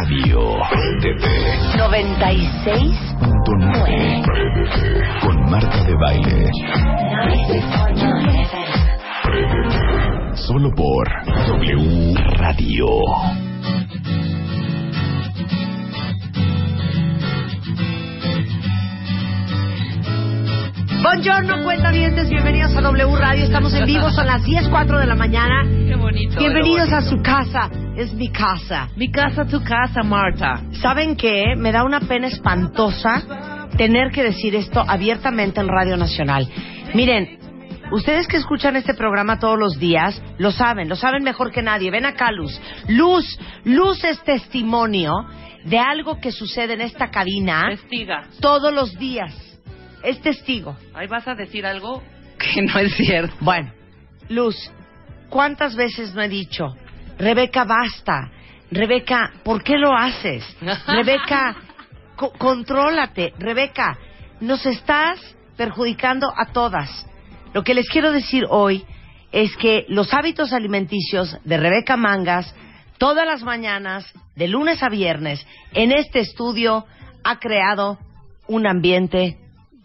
Radio TT 96.9 con Marta de Baile. 96.9 FM. Solo por W Radio. Buongiorno, cuentavientes. Bienvenidos a W Radio. Estamos en vivo. Son las 10.04 de la mañana. Qué bonito. Bienvenidos a su casa. Es mi casa. Mi casa, tu casa, Marta. ¿Saben qué? Me da una pena espantosa tener que decir esto abiertamente en Radio Nacional. Miren, ustedes que escuchan este programa todos los días, lo saben, lo saben mejor que nadie. Ven acá, Luz. Luz, Luz es testimonio de algo que sucede en esta cabina Testiga. todos los días. Es testigo. Ahí vas a decir algo que no es cierto. Bueno, Luz, ¿cuántas veces no he dicho, Rebeca, basta? Rebeca, ¿por qué lo haces? Rebeca, co- contrólate. Rebeca, nos estás perjudicando a todas. Lo que les quiero decir hoy es que los hábitos alimenticios de Rebeca Mangas, todas las mañanas, de lunes a viernes, en este estudio, ha creado un ambiente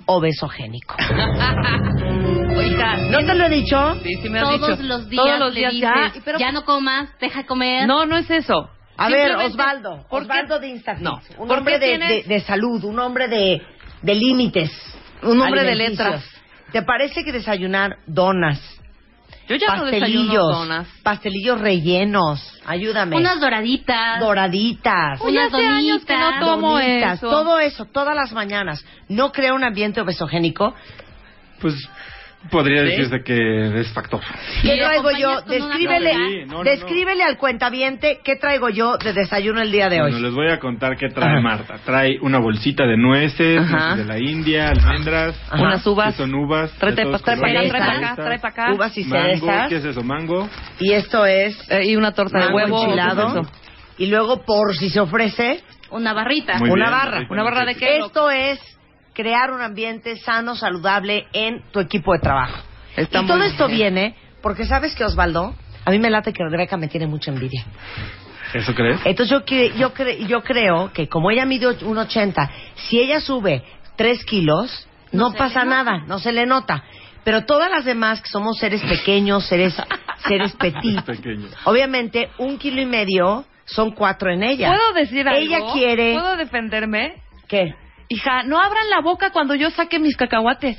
obesogénico. ¿No te lo he dicho? Sí, sí me has Todos dicho. los días Todos los le días dices, ya. pero- ya no comas, deja comer. No, no es eso. A ver, Osvaldo, ¿por qué- Osvaldo de Instafit, No. un ¿Por hombre qué de, tienes- de- de salud, un hombre de, de límites. Un hombre de letras. ¿Te parece que desayunar donas, Yo ya no desayuno pastelillos, donas. pastelillos rellenos, ayúdame, Unas doraditas. doraditas, unas hace años que no donitas. tomo donitas, eso. todo eso, todas las mañanas, ¿no crea un ambiente obesogénico? Pues podría ¿Sí? decirse que es factor. ¿Qué Y lo traigo yo? Descríbele. Sí, no, no, no. descríbele al cuentaviente qué traigo yo de desayuno el día de Bueno, hoy. les voy a contar qué trae Ajá. Marta. Trae una bolsita de nueces, nueces de la India, almendras, Ajá. Unas uvas. que son uvas. Trae, de trae, todos trae para acá, colores, trae para acá, cerezas, trae para acá. Uvas y Mango, cerezas. ¿qué es eso? Mango. Y esto es Eh, y una torta de mango huevo. enchilado. ¿qué es? Y luego, por si se ofrece, Una barrita. Muy una bien, barra. ¿Una barra de qué? esto es crear un ambiente sano, saludable en tu equipo de trabajo. Está y todo esto viene porque, ¿sabes que Osvaldo? A mí me late que Rebeca me tiene mucha envidia. ¿Eso crees? Entonces yo, cre- yo, cre- yo creo que como ella mide 1,80, si ella sube 3 kilos, no, pasa nada, no se le nota. Pero todas las demás que somos seres pequeños, seres, seres petit, Pequeño. obviamente un kilo y medio son cuatro en ella. ¿Puedo decir algo? Ella quiere... ¿Puedo defenderme? ¿Qué? Hija, no abran la boca cuando yo saque mis cacahuates.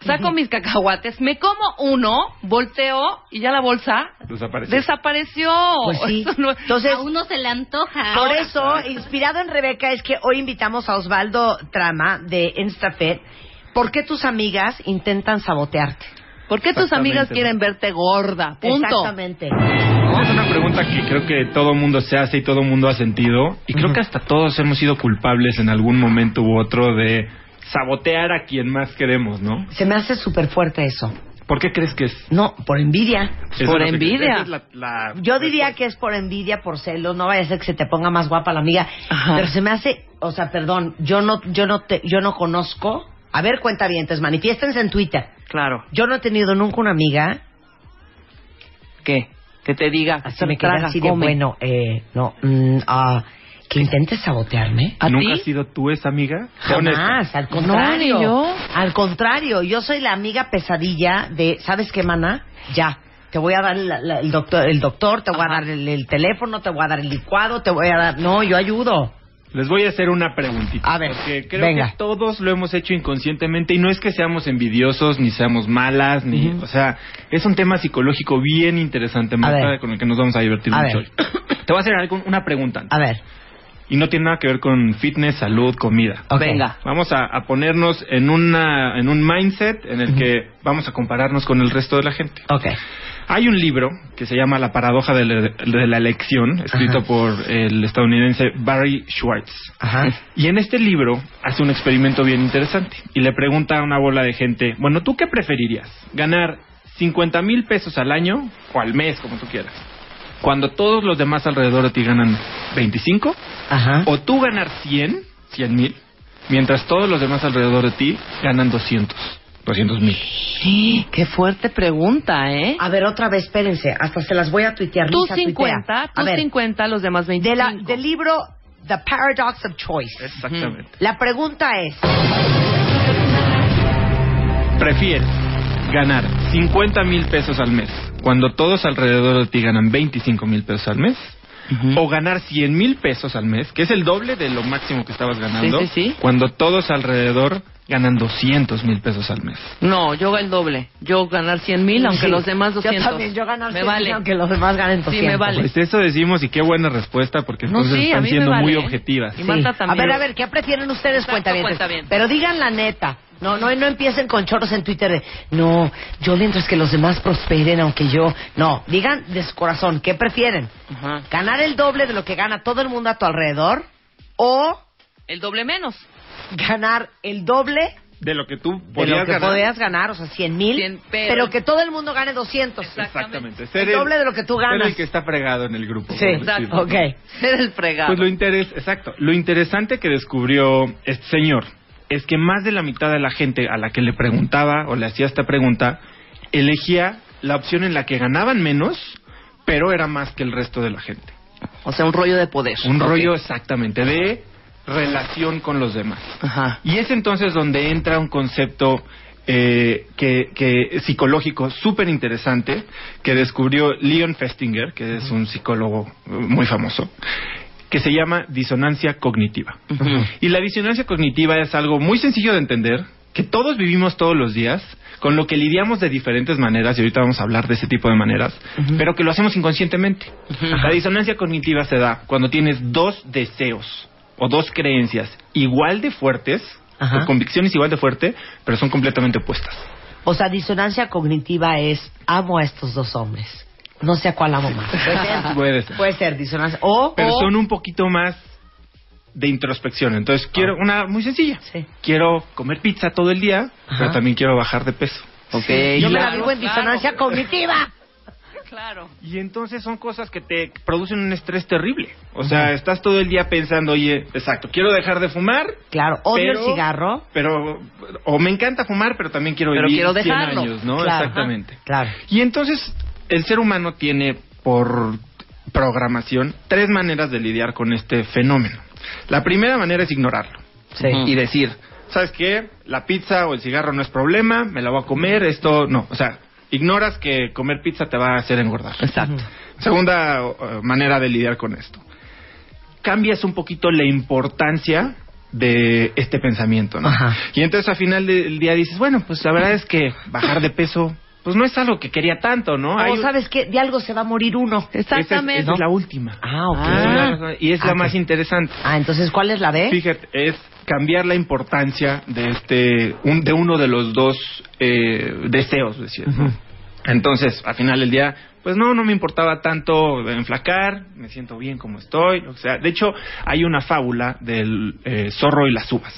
Saco mis cacahuates, me como uno, volteo y ya la bolsa Desapareció. desapareció. Pues sí. Entonces, A uno se le antoja. Por eso, inspirado en Rebeca, es que hoy invitamos a Osvaldo Trama de Instafet. ¿Por qué tus amigas intentan sabotearte? ¿Por qué tus amigas quieren verte gorda? Punto. Exactamente. Es una pregunta que creo que todo mundo se hace y todo mundo ha sentido. Y creo que hasta todos hemos sido culpables en algún momento u otro de sabotear a quien más queremos, ¿no? Se me hace súper fuerte eso. ¿Por qué crees que es? No, por envidia. Eso Por es envidia. esa es la- la- Yo diría que es por envidia, por celos. No vaya a ser que se te ponga más guapa la amiga. Ajá. Pero se me hace, o sea, perdón, yo no, yo no, te, yo no conozco. A ver, cuenta bien, manifiéstense en Twitter. Claro. Yo no he tenido nunca una amiga ¿Qué? Que te diga. así me queda así de bueno, eh, no, mm, ah, que intentes sabotearme. ¿A ¿Nunca ti? has sido tú esa amiga? Jamás, al contrario. yo. Al contrario, yo soy la amiga pesadilla de, ¿sabes qué, mana? Ya. Te voy a dar la- la- el doctor, el doctor, te voy a dar el, el teléfono, te voy a dar el licuado, te voy a dar... No, yo ayudo. Les voy a hacer una preguntita. A ver, Porque creo venga. que todos lo hemos hecho inconscientemente y no es que seamos envidiosos, ni seamos malas, ni... O sea, es un tema psicológico bien interesante, Marta, con el que nos vamos a divertir A mucho ver. hoy. Te voy a hacer algo- una pregunta. A ver. Y no tiene nada que ver con fitness, salud, comida. Venga. Vamos a, a ponernos en, una, en un mindset en el que vamos a compararnos con el resto de la gente. Ok. Hay un libro que se llama La paradoja de la, de la elección, escrito Ajá. por el estadounidense Barry Schwartz. Ajá. Y en este libro hace un experimento bien interesante y le pregunta a una bola de gente, bueno, ¿tú qué preferirías? ¿Ganar 50 mil pesos al año o al mes, como tú quieras? Cuando todos los demás alrededor de ti ganan 25, Ajá. o tú ganar 100, 100 mil, mientras todos los demás alrededor de ti ganan 200, 200 mil. Qué fuerte pregunta, ¿eh? A ver, otra vez, espérense. Hasta se las voy a tuitear. Tú Lisa, tuitea. 50, A tú ver, 50, los demás de 25. la, del libro The Paradox of Choice. Exactamente. La pregunta es, ¿Prefieres ganar 50 mil pesos al mes cuando todos alrededor de ti ganan 25 mil pesos al mes? ¿O ganar 100 mil pesos al mes, que es el doble de lo máximo que estabas ganando, Sí, sí, sí. cuando todos alrededor ganan 200 mil pesos al mes? No, yo el doble. Yo ganar 100 mil, aunque Sí. los demás 200. Yo también, yo ganar Me 100, vale. aunque los demás ganen 200. Sí, me vale. Pues eso decimos y qué buena respuesta porque No, entonces están siendo vale, muy ¿eh? objetivas. Y Marta A ver, a ver, ¿qué prefieren ustedes, cuentavientes? cuentavientes. Pero digan la neta. No, no, no empiecen con choros en Twitter de, no, yo mientras que los demás prosperen, aunque yo... No, digan de su corazón, ¿qué prefieren? Ajá. ¿Ganar el doble de lo que gana todo el mundo a tu alrededor? ¿O El doble menos. ganar el doble De lo que tú de lo podías que ganar. podías ganar, o sea, 100 mil, 100, pero... pero- que todo el mundo gane 200? Exactamente. El Ser doble de lo que tú ser ganas. el que está fregado en el grupo. Sí, decirlo. ok. Ser el fregado. Pues lo interes, exacto. Lo interesante que descubrió este señor es que más de la mitad de la gente a la que le preguntaba o le hacía esta pregunta elegía la opción en la que ganaban menos, pero era más que el resto de la gente. O sea, un rollo de poder. Un rollo exactamente de relación con los demás. Ajá. Y es entonces donde entra un concepto eh, que, que psicológico súper interesante que descubrió Leon Festinger, que es un psicólogo muy famoso, que se llama disonancia cognitiva. Y la disonancia cognitiva es algo muy sencillo de entender, que todos vivimos todos los días, con lo que lidiamos de diferentes maneras, y ahorita vamos a hablar de ese tipo de maneras, pero que lo hacemos inconscientemente. La disonancia cognitiva se da cuando tienes dos deseos o dos creencias igual de fuertes, o convicciones igual de fuerte, pero son completamente opuestas. O sea, disonancia cognitiva es, amo a estos dos hombres. No sé a cuál amo más. Puede ser, Puede ser. Puede ser disonancia. O, Pero o- son un poquito más de introspección. Entonces, quiero una muy sencilla. Sí. Quiero comer pizza todo el día, Ajá. pero también quiero bajar de peso. Ok. yo me la claro, vivo en claro. disonancia cognitiva. Claro. Y entonces son cosas que te producen un estrés terrible. O sea, estás todo el día pensando, oye, exacto, quiero dejar de fumar. Claro, odio pero- el cigarro. Pero, o me encanta fumar, pero también quiero Pero vivir quiero 100 dejarlo. años, ¿no? Claro. Exactamente. Claro. Y entonces, el ser humano tiene por programación tres maneras de lidiar con este fenómeno. La primera manera es ignorarlo Sí. y decir, ¿sabes qué? La pizza o el cigarro no es problema, me la voy a comer, esto no. O sea, ignoras que comer pizza te va a hacer engordar. Exacto. Segunda eh, manera de lidiar con esto. Cambias un poquito la importancia de este pensamiento, ¿no? Ajá. Y entonces al final del día dices, bueno, pues la verdad es que bajar de peso, pues no es algo que quería tanto, ¿no? O sabes que de algo se va a morir uno. esa es, Exactamente. esa es la última. Ah, ok. Razón, y es Ah, la ok. más interesante. Ah, entonces, ¿cuál es la B? Fíjate, es cambiar la importancia de este, un- de uno de los dos eh, deseos, decir, ¿no? Entonces, al final del día, pues no, no me importaba tanto enflacar, me siento bien como estoy, o sea, de hecho, hay una fábula del eh, zorro y las uvas,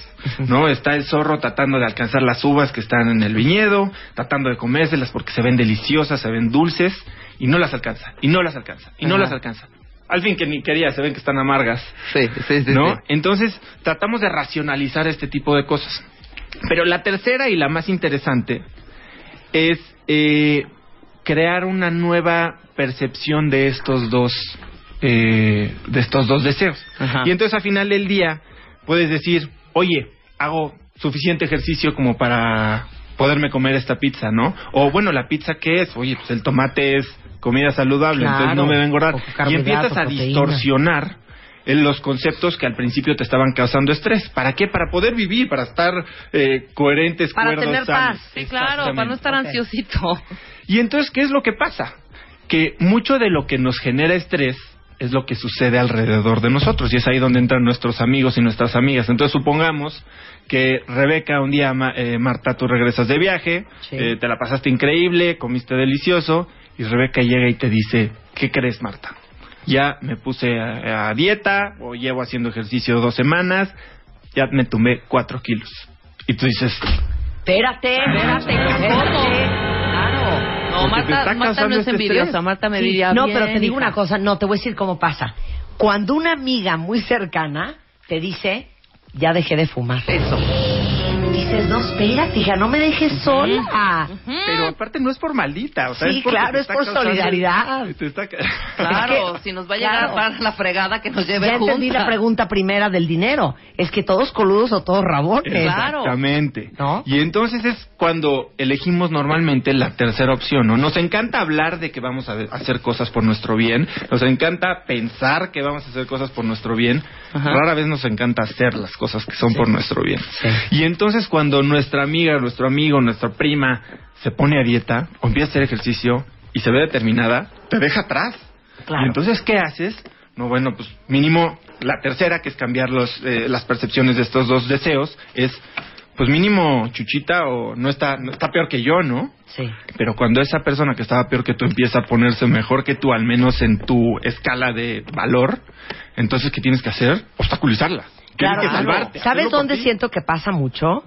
¿no? Está el zorro tratando de alcanzar las uvas que están en el viñedo, tratando de comérselas porque se ven deliciosas, se ven dulces, y no las alcanza, y no las alcanza, y no Ajá. las alcanza. Al fin que ni quería, se ven que están amargas. Sí, sí, sí. ¿no? sí. Entonces, tratamos de racionalizar este tipo de cosas. Pero la tercera y la más interesante es eh, crear una nueva percepción de estos dos eh, de estos dos deseos. Ajá. Y entonces, al final del día, puedes decir, oye, hago suficiente ejercicio como para poderme comer esta pizza, ¿no? O bueno, la pizza qué es? Oye, pues el tomate es comida saludable, Claro, entonces no me va a engordar. Y empiezas a proteína. distorsionar en los conceptos que al principio te estaban causando estrés. ¿Para qué? Para poder vivir, para estar eh, coherentes, Para cuerdos, tener sanos. paz. Sí, claro, para no estar ansiosito. Y entonces, ¿qué es lo que pasa? Que mucho de lo que nos genera estrés es lo que sucede alrededor de nosotros y es ahí donde entran nuestros amigos y nuestras amigas. Entonces, supongamos que Rebeca, un día, Ma- eh, Marta, tú regresas de viaje, Sí. eh, te la pasaste increíble, comiste delicioso y Rebeca llega y te dice, ¿qué crees, Marta? Ya me puse a, a dieta o llevo haciendo ejercicio dos semanas, ya me tumbé cuatro kilos. Y tú dices, Espérate, espérate, espérate. No, te Marta, está Marta no es este envidiosa. estrés. Marta me Sí, diría no, bien, pero te digo hija. una cosa, no, te voy a decir cómo pasa. Cuando una amiga muy cercana te dice, ya dejé de fumar. Eso. Dices, no, espérate, hija, no me dejes sola. pero aparte no es por maldita, o sea, Sí, es claro, es por causando- solidaridad. está Claro, Es que- si nos va a llegar claro. para la fregada que nos lleve Ya entendí la pregunta primera del dinero. Es que todos coludos o todos rabones. Claro. Exactamente. ¿No? Y entonces es cuando elegimos normalmente la tercera opción, ¿no? Nos encanta hablar de que vamos a hacer cosas por nuestro bien, nos encanta pensar que vamos a hacer cosas por nuestro bien, Ajá. rara vez nos encanta hacer las cosas que son por nuestro bien. Sí. Y entonces cuando nuestra amiga, nuestro amigo, nuestra prima se pone a dieta o empieza a hacer ejercicio y se ve determinada, te deja atrás. Claro. Y entonces, ¿qué haces? No, bueno, pues mínimo la tercera, que es cambiar los, eh, las percepciones de estos dos deseos, es, pues mínimo Chuchita o no está, no está peor que yo, ¿no? Sí. Pero cuando esa persona que estaba peor que tú empieza a ponerse mejor que tú, al menos en tu escala de valor, entonces, ¿qué tienes que hacer? Obstaculizarla. Claro, tienes que salvarte. ¿Sabes dónde siento que pasa mucho?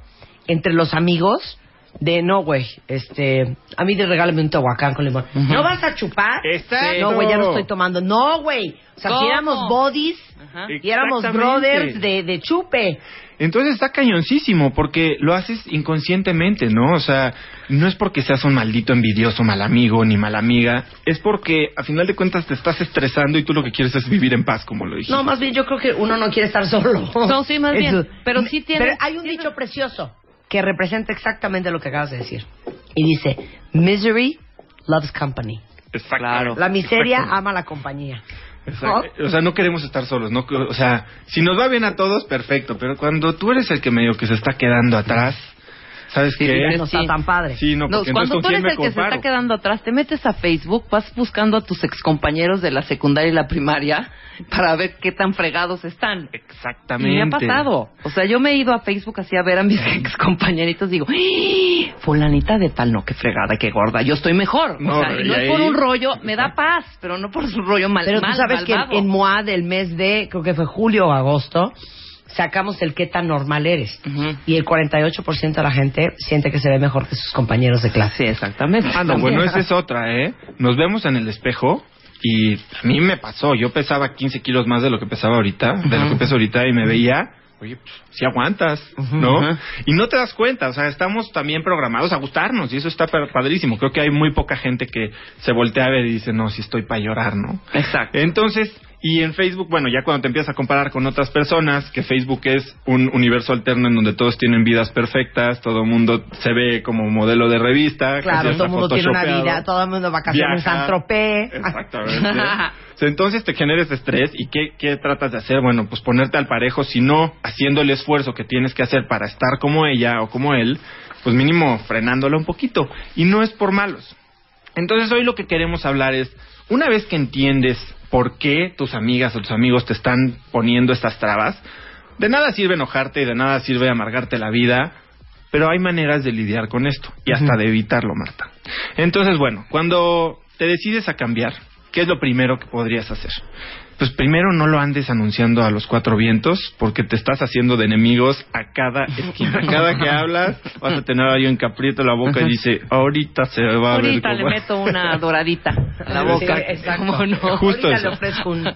Entre los amigos de no, güey, este, a mí de regálame un tehuacán con limón. ¿No vas a chupar? Exacto. No, güey, ya no estoy tomando. No, güey. O sea, si éramos bodies Ajá. y éramos brothers de, de chupe. Entonces está cañoncísimo porque lo haces inconscientemente, ¿no? O sea, no es porque seas un maldito envidioso, mal amigo ni mala amiga, es porque a final de cuentas te estás estresando y tú lo que quieres es vivir en paz, como lo dijiste. No, más bien yo creo que uno no quiere estar solo. No, sí, más bien. Eso. Pero sí tiene- Pero hay un tiene- dicho precioso que representa exactamente lo que acabas de decir. Y dice, misery loves company. Exactamente. La miseria ama la compañía. Exacto. O sea, no queremos estar solos, ¿no? O sea, si nos va bien a todos, perfecto, pero cuando tú eres el que medio que se está quedando atrás, ¿sabes Sí, qué? sí, No está Sí. tan padre. Sí, no, No, porque cuando tú eres el que se está quedando atrás, te metes a Facebook, vas buscando a tus excompañeros de la secundaria y la primaria para ver qué tan fregados están. Exactamente. Y me ha pasado. O sea, yo me he ido a Facebook así a ver a mis excompañeritos digo, ¡Ah! fulanita de tal, no, qué fregada, qué gorda, yo estoy mejor. No, o sea, y no y es por ahí- un rollo, me da paz, pero no por un rollo mal, Pero tú mal, sabes que en, en MOA del mes de, creo que fue julio o agosto, sacamos el qué tan normal eres. Ujú. Y el 48% de la gente siente que se ve mejor que sus compañeros de clase. Sí, exactamente. Ah, no, bueno, esa es otra, ¿eh? Nos vemos en el espejo y a mí me pasó. Yo pesaba 15 kilos más de lo que pesaba ahorita, de lo que peso ahorita, y me veía, oye, pues si aguantas, ¿no? Y no te das cuenta, o sea, estamos también programados a gustarnos y eso está pa- padrísimo. Creo que hay muy poca gente que se voltea a ver y dice, no, si estoy para llorar, ¿no? Exacto. Entonces, y en Facebook, bueno, ya cuando te empiezas a comparar con otras personas, que Facebook es un universo alterno en donde todos tienen vidas perfectas, todo el mundo se ve como modelo de revista. Claro, todo el mundo tiene una vida, todo el mundo vacaciones en. Saint-Tropez. Exactamente. Entonces te generes estrés y ¿qué, ¿qué tratas de hacer? Bueno, pues ponerte al parejo, si no haciendo el esfuerzo que tienes que hacer para estar como ella o como él, pues mínimo frenándolo un poquito. Y no es por malos. Entonces hoy lo que queremos hablar es, una vez que entiendes por qué tus amigas o tus amigos te están poniendo estas trabas, de nada sirve enojarte y de nada sirve amargarte la vida, pero hay maneras de lidiar con esto y hasta de evitarlo, Marta. Entonces, bueno, cuando te decides a cambiar, ¿qué es lo primero que podrías hacer? Pues primero no lo andes anunciando a los cuatro vientos porque te estás haciendo de enemigos a cada esquina. Cada que hablas vas a tener a alguien que aprieta la boca y dice, ahorita se va a ver Ahorita le cómo-". meto una doradita a la Sí, boca. exacto. ¿Cómo no? Justo Ahorita eso. le ofrezco un,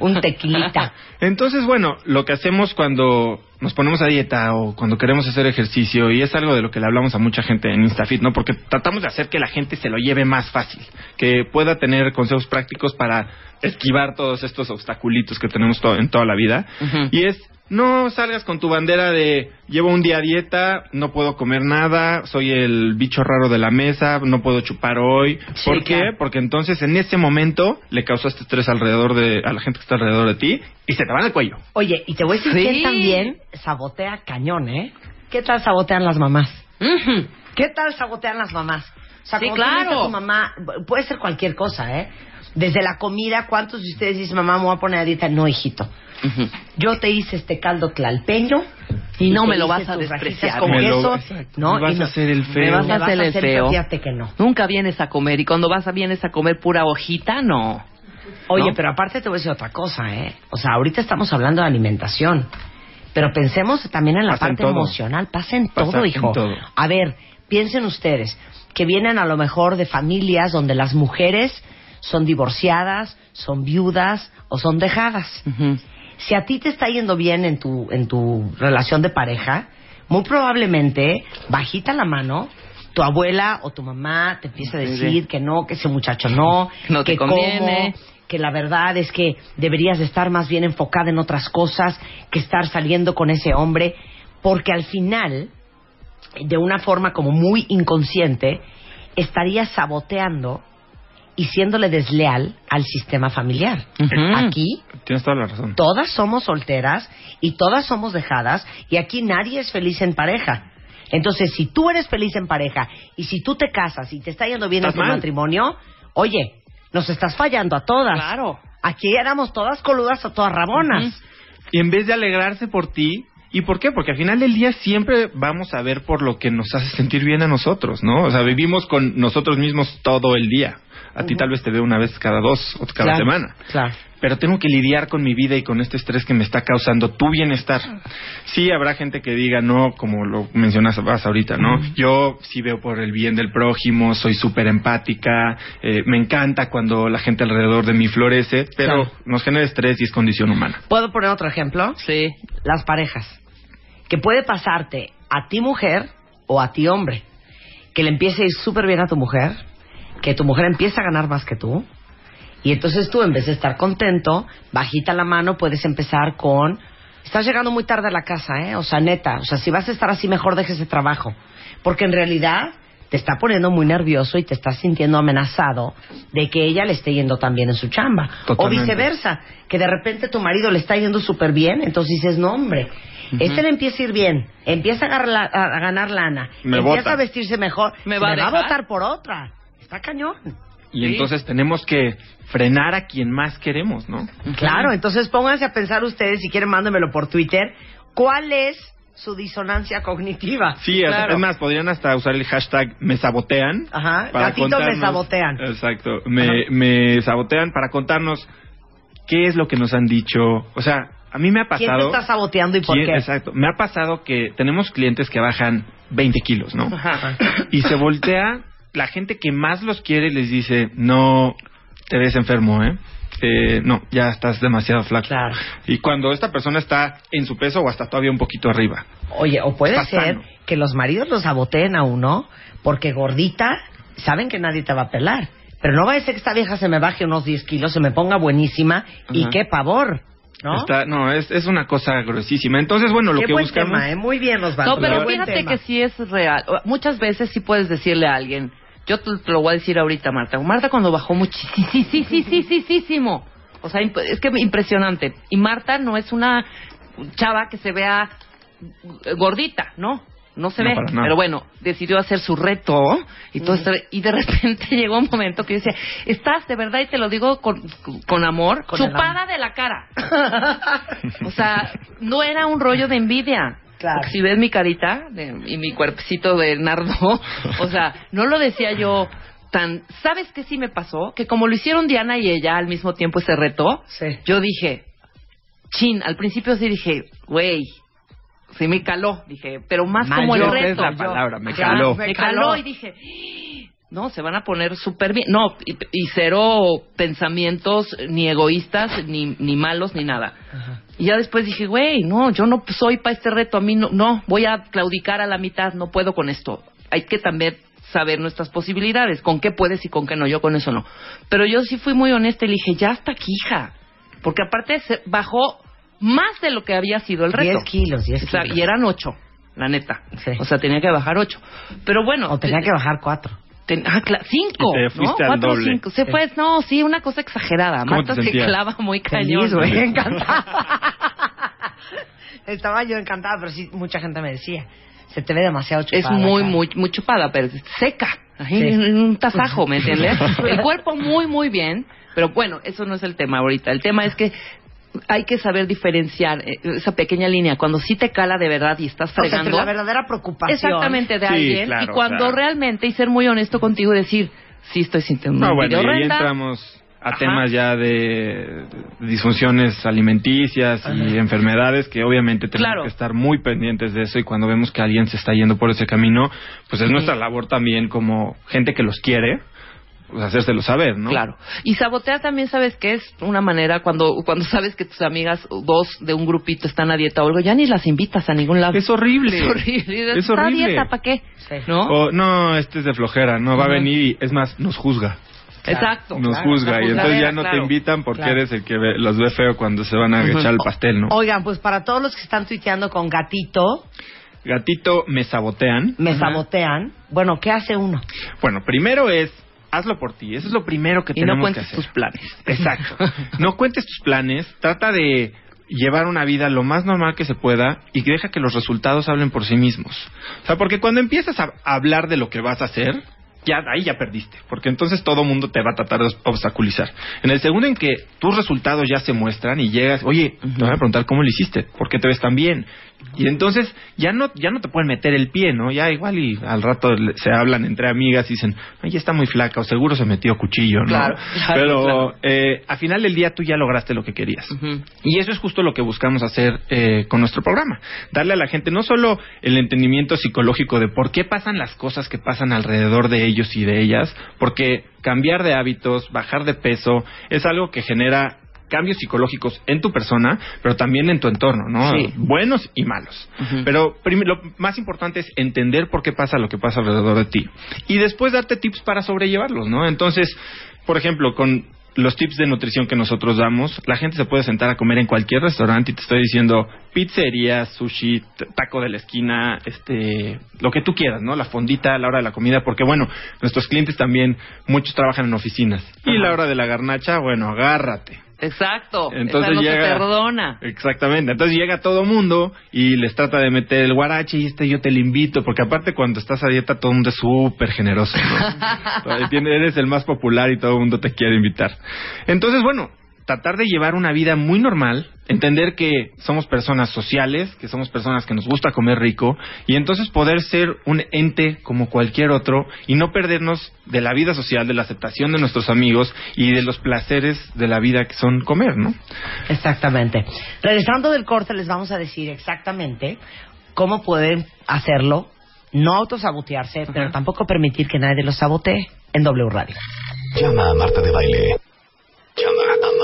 un tequilita. Entonces, bueno, lo que hacemos cuando nos ponemos a dieta o cuando queremos hacer ejercicio, y es algo de lo que le hablamos a mucha gente en InstaFit, ¿no? Porque tratamos de hacer que la gente se lo lleve más fácil, que pueda tener consejos prácticos para esquivar todos estos obstaculitos que tenemos to- en toda la vida. Y es no salgas con tu bandera de llevo un día a dieta, no puedo comer nada, soy el bicho raro de la mesa, no puedo chupar hoy. Sí, ¿Por qué? claro. Porque entonces en ese momento le causaste estrés alrededor de a la gente que está alrededor de ti y se te van al cuello. Oye, y te voy a decir Sí. quién también sabotea cañón, ¿eh? ¿Qué tal sabotean las mamás? ¿Qué tal sabotean las mamás? O sea, Sí, claro. a tu mamá, puede ser cualquier cosa, ¿eh? Desde la comida, ¿cuántos de ustedes dicen, mamá, me voy a poner a dieta? No, hijito. Yo te hice este caldo tlalpeño Y no me lo vas a despreciar. con Me queso, exacto. ¿no? Me vas Y a hacer el feo. Me vas a hacer el hacer feo. fíjate que no. Nunca vienes a comer y cuando vas a vienes a comer pura hojita, no. Oye, ¿No? pero aparte te voy a decir otra cosa, ¿eh? O sea, ahorita estamos hablando de alimentación, pero pensemos también en la en parte todo. emocional. Pasa en todo, en hijo. todo. A ver, piensen ustedes que vienen a lo mejor de familias donde las mujeres son divorciadas, son viudas o son dejadas. Ujú. Si a ti te está yendo bien en tu, en tu relación de pareja, muy probablemente, bajita la mano, tu abuela o tu mamá te empieza a decir sí. que no, que ese muchacho no, No te que conviene. cómo, que la verdad es que deberías de estar más bien enfocada en otras cosas que estar saliendo con ese hombre, porque al final, de una forma como muy inconsciente, estarías saboteando y siéndole desleal al sistema familiar. Aquí Tienes toda la razón. todas somos solteras y todas somos dejadas y aquí nadie es feliz en pareja. Entonces, si tú eres feliz en pareja y si tú te casas y te está yendo bien en tu mal. matrimonio, oye, nos estás fallando a todas. Claro. Aquí éramos todas coludas o todas rabonas. Y en vez de alegrarse por ti, ¿y por qué? Porque al final del día siempre vamos a ver por lo que nos hace sentir bien a nosotros, ¿no? O sea, vivimos con nosotros mismos todo el día. A ti tal vez te veo una vez cada dos o cada Claro, semana. Claro. Pero tengo que lidiar con mi vida y con este estrés que me está causando tu bienestar. Sí, habrá gente que diga, no, como lo mencionas vas ahorita, ¿no? Yo sí veo por el bien del prójimo, soy súper empática, eh, me encanta cuando la gente alrededor de mí florece, pero Claro. nos genera estrés y es condición humana. ¿Puedo poner otro ejemplo? Sí. Las parejas. Que puede pasarte a ti mujer o a ti hombre. Que le empiece a ir súper bien a tu mujer, que tu mujer empieza a ganar más que tú. Y entonces tú, en vez de estar contento, bajita la mano, puedes empezar con... Estás llegando muy tarde a la casa, ¿eh? O sea, neta. O sea, si vas a estar así, mejor deje ese trabajo. Porque en realidad te está poniendo muy nervioso y te estás sintiendo amenazado de que ella le esté yendo tan bien en su chamba. Totalmente. O viceversa, que de repente tu marido le está yendo súper bien, entonces dices, no, hombre, este le empieza a ir bien, empieza a, agarrar la- a- a ganar lana, Me empieza bota. a vestirse mejor, ¿Me va a va a votar por otra. Está cañón. Y Sí. entonces tenemos que frenar a quien más queremos, ¿no? Claro, entonces pónganse a pensar ustedes, si quieren mándemelo por Twitter, ¿cuál es su disonancia cognitiva? Sí, Claro. es más, podrían hasta usar el hashtag me sabotean. Ajá, para gatito me sabotean. Exacto, me, me sabotean para contarnos qué es lo que nos han dicho. O sea, a mí me ha ¿Quién pasado... te está saboteando y por ¿Quién? qué? Exacto, me ha pasado que tenemos clientes que bajan 20 kilos, ¿no? Ajá. Y se voltea la gente que más los quiere les dice, no, te ves enfermo, ¿eh? Eh, no, ya estás demasiado flaco. Claro. Y cuando esta persona está en su peso o hasta todavía un poquito arriba. Oye, o puede ser sano. que los maridos los saboteen a uno porque gordita saben que nadie te va a pelar. Pero no va a ser que esta vieja se me baje unos 10 kilos, se me ponga buenísima y qué pavor, ¿no? Está, no, es, es una cosa gruesísima. Entonces, bueno, lo qué que buen buscamos... tema, ¿eh? Muy bien, Osvaldo. No, pero fíjate tema. que sí es real. Muchas veces sí puedes decirle a alguien, yo te, te lo voy a decir ahorita, Marta. Marta cuando bajó muchísimo. O sea, es que impresionante. Y Marta no es una chava que se vea gordita, ¿no? No se No, ve. Pero bueno, decidió hacer su reto y todo esto, y de repente llegó un momento que dice, estás de verdad y te lo digo con, con amor, Con chupada de la cara. O sea, no era un rollo de envidia. Claro. Si ves mi carita de- y mi cuerpecito de nardo, o sea, no lo decía yo tan... ¿Sabes qué sí me pasó? Que como lo hicieron Diana y ella al mismo tiempo ese reto, Sí. yo dije, chin, al principio sí dije, güey, sí me caló, dije, pero más como el reto. es la palabra, me caló. Me caló. y dije, no, se van a poner súper bien. No, y, y cero pensamientos ni egoístas, ni, ni malos, ni nada. Y ya después dije, güey, no, yo no soy para este reto, a mí no, no, voy a claudicar a la mitad, no puedo con esto. Hay que también saber nuestras posibilidades, con qué puedes y con qué no, yo con eso no. Pero yo sí fui muy honesta y le dije, ya hasta aquí, hija. Porque aparte se bajó más de lo que había sido el reto. 10 kilos, 10 O sea, kilos. y eran ocho, la neta. Sí. O sea, tenía que bajar ocho. Pero bueno. O tenía te- que bajar 4. Ten- ah, cinco. Y te ¿no? al Cuatro, doble. cinco. Se fue, no, sí, una cosa exagerada. ¿Cómo Marta te se clava muy cañón. Feliz, güey, encantada. Estaba yo encantada, pero sí, mucha gente me decía, se te ve demasiado Es chupada. muy, acá". muy, muy chupada, pero seca. Ahí Sí. en un tasajo, ¿me entiendes? El cuerpo muy, muy bien, pero bueno, eso no es el tema ahorita. El tema es que hay que saber diferenciar eh, esa pequeña línea. Cuando sí te cala de verdad y estás O sea, fregando. la verdadera preocupación. exactamente de Sí, alguien. claro, y cuando realmente, y ser muy honesto contigo y decir, sí estoy sintiendo No, bueno, y ahí entramos a Ajá. temas ya de disfunciones alimenticias y enfermedades que obviamente tenemos Claro. que estar muy pendientes de eso y cuando vemos que alguien se está yendo por ese camino, pues es nuestra labor también como gente que los quiere, pues hacérselo saber, ¿no? Claro. Y sabotear también, ¿sabes qué? Es una manera cuando cuando sabes que tus amigas, dos de un grupito están a dieta o algo, ya ni las invitas a ningún lado. Es horrible. Es horrible. Es "¿Está a horrible. dieta para qué? Sí. ¿No? O no, este es de flojera, no va a venir y es más, nos juzga. Exacto. Nos claro, juzga y entonces ya no te invitan porque Claro. eres el que ve- los ve feo cuando se van a Ujú. echar el pastel, ¿no? Oigan, pues para todos los que están tuiteando con gatito, Gatito, me sabotean. me Ajá. sabotean. Bueno, ¿qué hace uno? Bueno, primero es hazlo por ti. Eso es lo primero que Y no tenemos cuentes que hacer. tus planes. Exacto. No cuentes tus planes. Trata de llevar una vida lo más normal que se pueda y deja que los resultados hablen por sí mismos. O sea, porque cuando empiezas a hablar de lo que vas a hacer, ya ahí ya perdiste, porque entonces todo mundo te va a tratar de obstaculizar. En el segundo en que tus resultados ya se muestran y llegas, oye, te van a preguntar cómo lo hiciste, por qué te ves tan bien. Y entonces ya no ya no te pueden meter el pie, ¿no? Ya igual y al rato se hablan entre amigas y dicen, ay, está muy flaca o seguro se metió cuchillo, ¿no? Claro, claro, Pero claro. eh, al final del día tú ya lograste lo que querías. Y eso es justo lo que buscamos hacer eh, con nuestro programa. Darle a la gente no solo el entendimiento psicológico de por qué pasan las cosas que pasan alrededor de ellos y de ellas, porque cambiar de hábitos, bajar de peso, es algo que genera cambios psicológicos en tu persona, pero también en tu entorno, ¿no? Sí. Buenos y malos. Ujú. Pero prim- lo más importante es entender por qué pasa lo que pasa alrededor de ti. Y después darte tips para sobrellevarlos, ¿no? Entonces, por ejemplo, con los tips de nutrición que nosotros damos, la gente se puede sentar a comer en cualquier restaurante y te estoy diciendo pizzería, sushi, taco de la esquina, este, lo que tú quieras, ¿no? La fondita a la hora de la comida, porque bueno, nuestros clientes también, muchos trabajan en oficinas. Y Ajá. la hora de la garnacha, bueno, agárrate. Exacto. Entonces Esa no llega, se perdona. Exactamente. Entonces llega todo mundo y les trata de meter el guarache y este yo te lo invito, porque aparte cuando estás a dieta todo el mundo es súper generoso. ¿no? Eres el más popular y todo el mundo te quiere invitar. Entonces, bueno, tratar de llevar una vida muy normal, entender que somos personas sociales, que somos personas que nos gusta comer rico y entonces poder ser un ente como cualquier otro y no perdernos de la vida social, de la aceptación de nuestros amigos y de los placeres de la vida que son comer, ¿no? Exactamente. Regresando del corte, les vamos a decir exactamente cómo pueden hacerlo, no autosabotearse, pero tampoco permitir que nadie los sabotee en W Radio. Llama a Marta de Baile. Llama a Marta de Baile.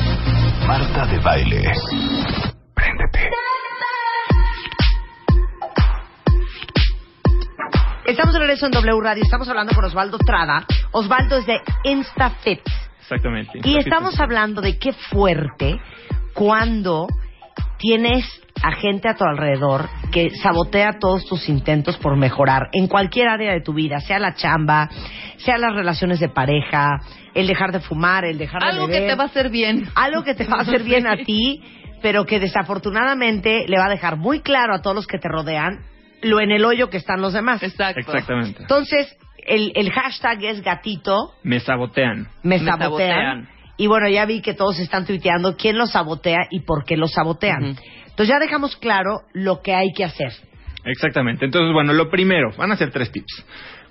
Marta de Baile. Préndete. Estamos de regreso en W Radio, estamos hablando con Osvaldo Trada. Osvaldo es de InstaFit. Exactamente. Y estamos hablando de qué fuerte cuando tienes a gente a tu alrededor que sabotea todos tus intentos por mejorar en cualquier área de tu vida, sea la chamba, sea las relaciones de pareja, el dejar de fumar, el dejar Algo de que beber, te va a hacer bien. algo que te va a hacer bien a ti, pero que desafortunadamente le va a dejar muy claro a todos los que te rodean lo en el hoyo que están los demás. Exacto. Exactamente. Entonces, el, el hashtag es gatito, Me sabotean. me, Me sabotean. Y bueno, ya vi que todos están tuiteando quién los sabotea y por qué los sabotean. Entonces ya dejamos claro lo que hay que hacer. Exactamente. Entonces, bueno, lo primero, van a ser tres tips.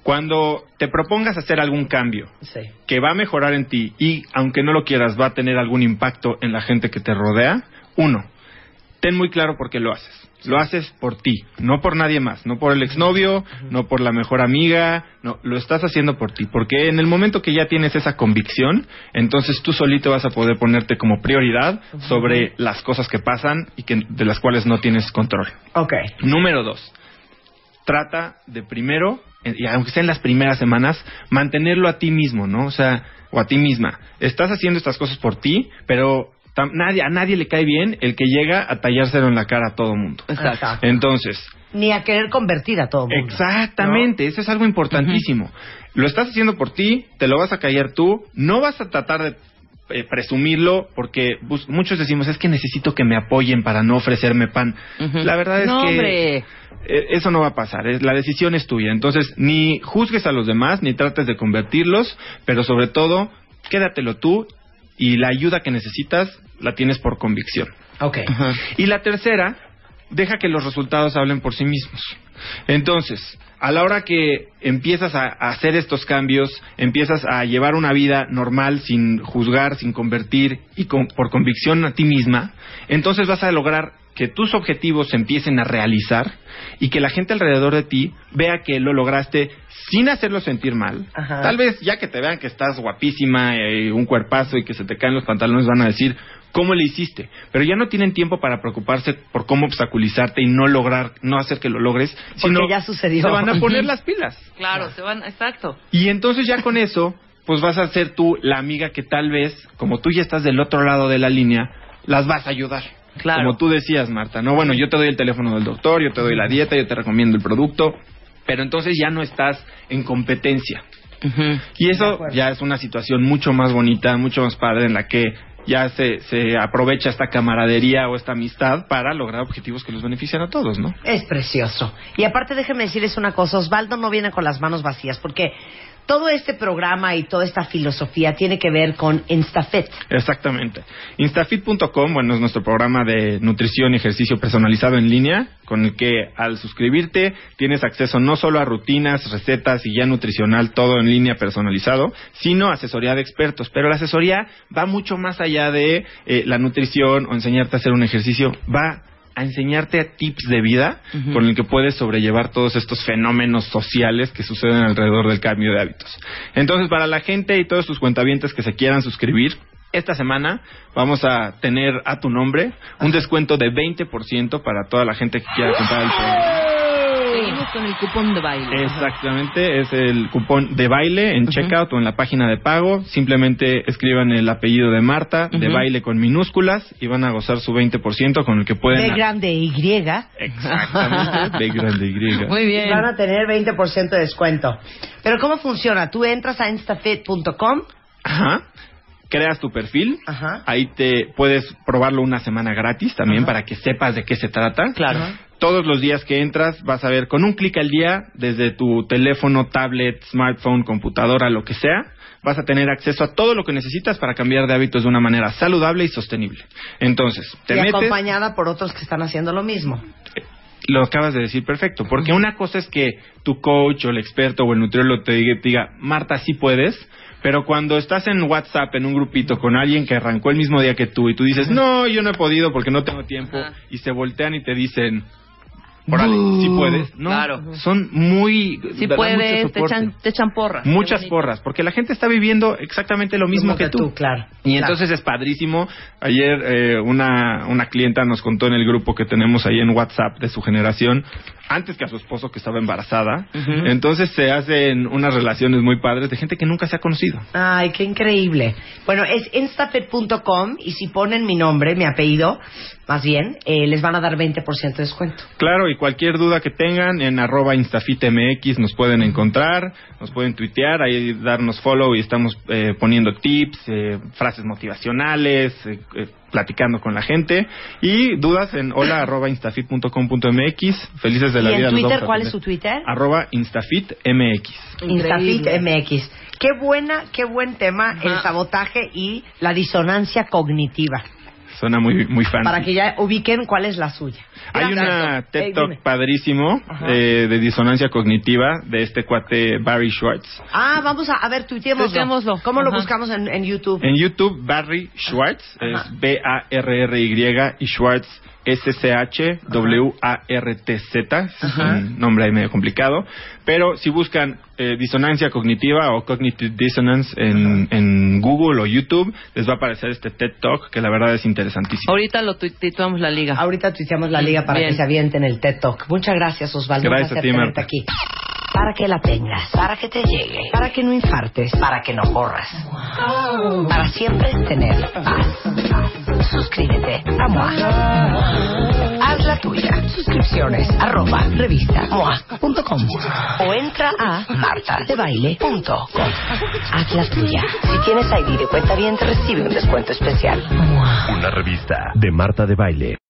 Cuando te propongas hacer algún cambio Sí. que va a mejorar en ti y, aunque no lo quieras, va a tener algún impacto en la gente que te rodea, uno, ten muy claro por qué lo haces. Lo haces por ti, no por nadie más, no por el exnovio, no por la mejor amiga, no, lo estás haciendo por ti, porque en el momento que ya tienes esa convicción, entonces tú solito vas a poder ponerte como prioridad sobre las cosas que pasan y que, de las cuales no tienes control. Ok. Número dos, trata de primero, eh, y aunque sea en las primeras semanas, mantenerlo a ti mismo, ¿no? O sea, o a ti misma. Estás haciendo estas cosas por ti, pero tam- nadie, a nadie le cae bien el que llega a tallárselo en la cara a todo mundo. Exacto. Entonces, Ni a querer convertir a todo el mundo. Exactamente, eso es algo importantísimo. Lo estás haciendo por ti, te lo vas a callar tú, no vas a tratar de eh, presumirlo porque muchos decimos es que necesito que me apoyen para no ofrecerme pan. La verdad es No, que hombre. eh, eso no va a pasar, es- la decisión es tuya. Entonces, ni juzgues a los demás, ni trates de convertirlos, pero sobre todo, quédatelo tú y la ayuda que necesitas la tienes por convicción. Ok. Y la tercera, deja que los resultados hablen por sí mismos. Entonces, a la hora que empiezas a, a hacer estos cambios, empiezas a llevar una vida normal, sin juzgar, sin convertir y con- por convicción a ti misma, entonces vas a lograr que tus objetivos se empiecen a realizar y que la gente alrededor de ti vea que lo lograste sin hacerlo sentir mal. Ajá. Tal vez ya que te vean que estás guapísima, eh, un cuerpazo y que se te caen los pantalones van a decir, ¿cómo le hiciste? Pero ya no tienen tiempo para preocuparse por cómo obstaculizarte y no lograr, no hacer que lo logres, Porque sino ya sucedió. se van a poner las pilas. Claro, se van, exacto. Y entonces ya con eso, pues vas a ser tú la amiga que tal vez, como tú ya estás del otro lado de la línea, las vas a ayudar. Claro. Como tú decías, Marta, no, bueno, yo te doy el teléfono del doctor, yo te doy la dieta, yo te recomiendo el producto, pero entonces ya no estás en competencia. Y eso ya es una situación mucho más bonita, mucho más padre en la que ya se, se aprovecha esta camaradería o esta amistad para lograr objetivos que los benefician a todos, ¿no? Es precioso. Y aparte, déjenme decirles una cosa, Osvaldo no viene con las manos vacías, porque todo este programa y toda esta filosofía tiene que ver con InstaFit. Exactamente. Instafit.com, bueno, es nuestro programa de nutrición y ejercicio personalizado en línea, con el que al suscribirte tienes acceso no solo a rutinas, recetas y ya nutricional, todo en línea personalizado, sino asesoría de expertos. Pero la asesoría va mucho más allá de eh, la nutrición o enseñarte a hacer un ejercicio, va a enseñarte tips de vida con el que puedes sobrellevar todos estos fenómenos sociales que suceden alrededor del cambio de hábitos. Entonces, para la gente y todos sus cuentavientes que se quieran suscribir, esta semana vamos a tener a tu nombre un descuento de 20% para toda la gente que quiera comprar el programa. Seguimos con el cupón de baile. Exactamente, es el cupón de baile en checkout o en la página de pago. Simplemente escriban el apellido de Marta, de baile con minúsculas, y van a gozar su 20% con el que pueden... B grande Y. Exactamente, de grande Y. Muy bien. Van a tener 20% de descuento. Pero ¿cómo funciona? Tú entras a instafit.com. Ajá. Creas tu perfil. Ajá. Ahí te puedes probarlo una semana gratis también Ajá. para que sepas de qué se trata. Claro. Todos los días que entras vas a ver con un clic al día desde tu teléfono, tablet, smartphone, computadora, lo que sea, vas a tener acceso a todo lo que necesitas para cambiar de hábitos de una manera saludable y sostenible. Entonces, te y metes acompañada por otros que están haciendo lo mismo. lo acabas de decir perfecto, porque una cosa es que tu coach o el experto o el nutriólogo te diga, te diga, Marta, sí puedes, pero cuando estás en WhatsApp en un grupito con alguien que arrancó el mismo día que tú y tú dices, no, yo no he podido porque no tengo tiempo, Ajá. y se voltean y te dicen, órale, sí puedes, no, Claro. son muy, Si puedes, te echan, te echan porras. Muchas porras, porque la gente está viviendo exactamente lo mismo Como que, tú. claro. Y Claro. entonces es padrísimo. Ayer eh, una, una clienta nos contó en el grupo que tenemos ahí en WhatsApp de su generación, antes que a su esposo que estaba embarazada. Ujú. Entonces se hacen unas relaciones muy padres de gente que nunca se ha conocido. Ay, qué increíble. Bueno, es instafit.com y si ponen mi nombre, mi apellido, más bien, eh, les van a dar 20% de descuento. Claro, y cualquier duda que tengan en arroba instafitmx nos pueden encontrar, nos pueden tuitear, ahí darnos follow y estamos eh, poniendo tips, eh, frases motivacionales, eh, eh, platicando con la gente. Y dudas en hola arroba instafit.com.mx. Felices de la ¿Y vida. en Twitter cuál es su Twitter? Arroba instafitmx. Instafit Increíble. MX. Qué buena, qué buen tema el sabotaje y la disonancia cognitiva. Suena muy, muy fancy. Para que ya ubiquen cuál es la suya. Hay una Eh, TED Talk dime. padrísimo eh, de disonancia cognitiva de este cuate Barry Schwartz. Ah, vamos a, a ver, tuiteémoslo. ¿Cómo lo Ajá. buscamos en, en YouTube? En YouTube, Barry Schwartz, Ajá. es B-A-R-R-Y y Schwartz S-C-H-W-A-R-T-Z. Es un nombre ahí medio complicado. Pero si buscan eh, disonancia cognitiva o cognitive dissonance en, en Google o YouTube, les va a aparecer este TED Talk que la verdad es interesantísimo. Ahorita lo tuiteamos la liga. Ahorita tuiteamos la liga para Bien. que se avienten el TED Talk. Muchas gracias, Osvaldo. Gracias a ti, Marta. aquí. Para que la tengas, para que te llegue, para que no infartes, para que no corras. Para siempre tener paz. Suscríbete a MOA. Haz la tuya. Suscripciones arroba revista MOA.com o entra a martadebaile.com. Haz la tuya. Si tienes ID de cuenta bien, te recibe un descuento especial. Una revista de Marta de Baile.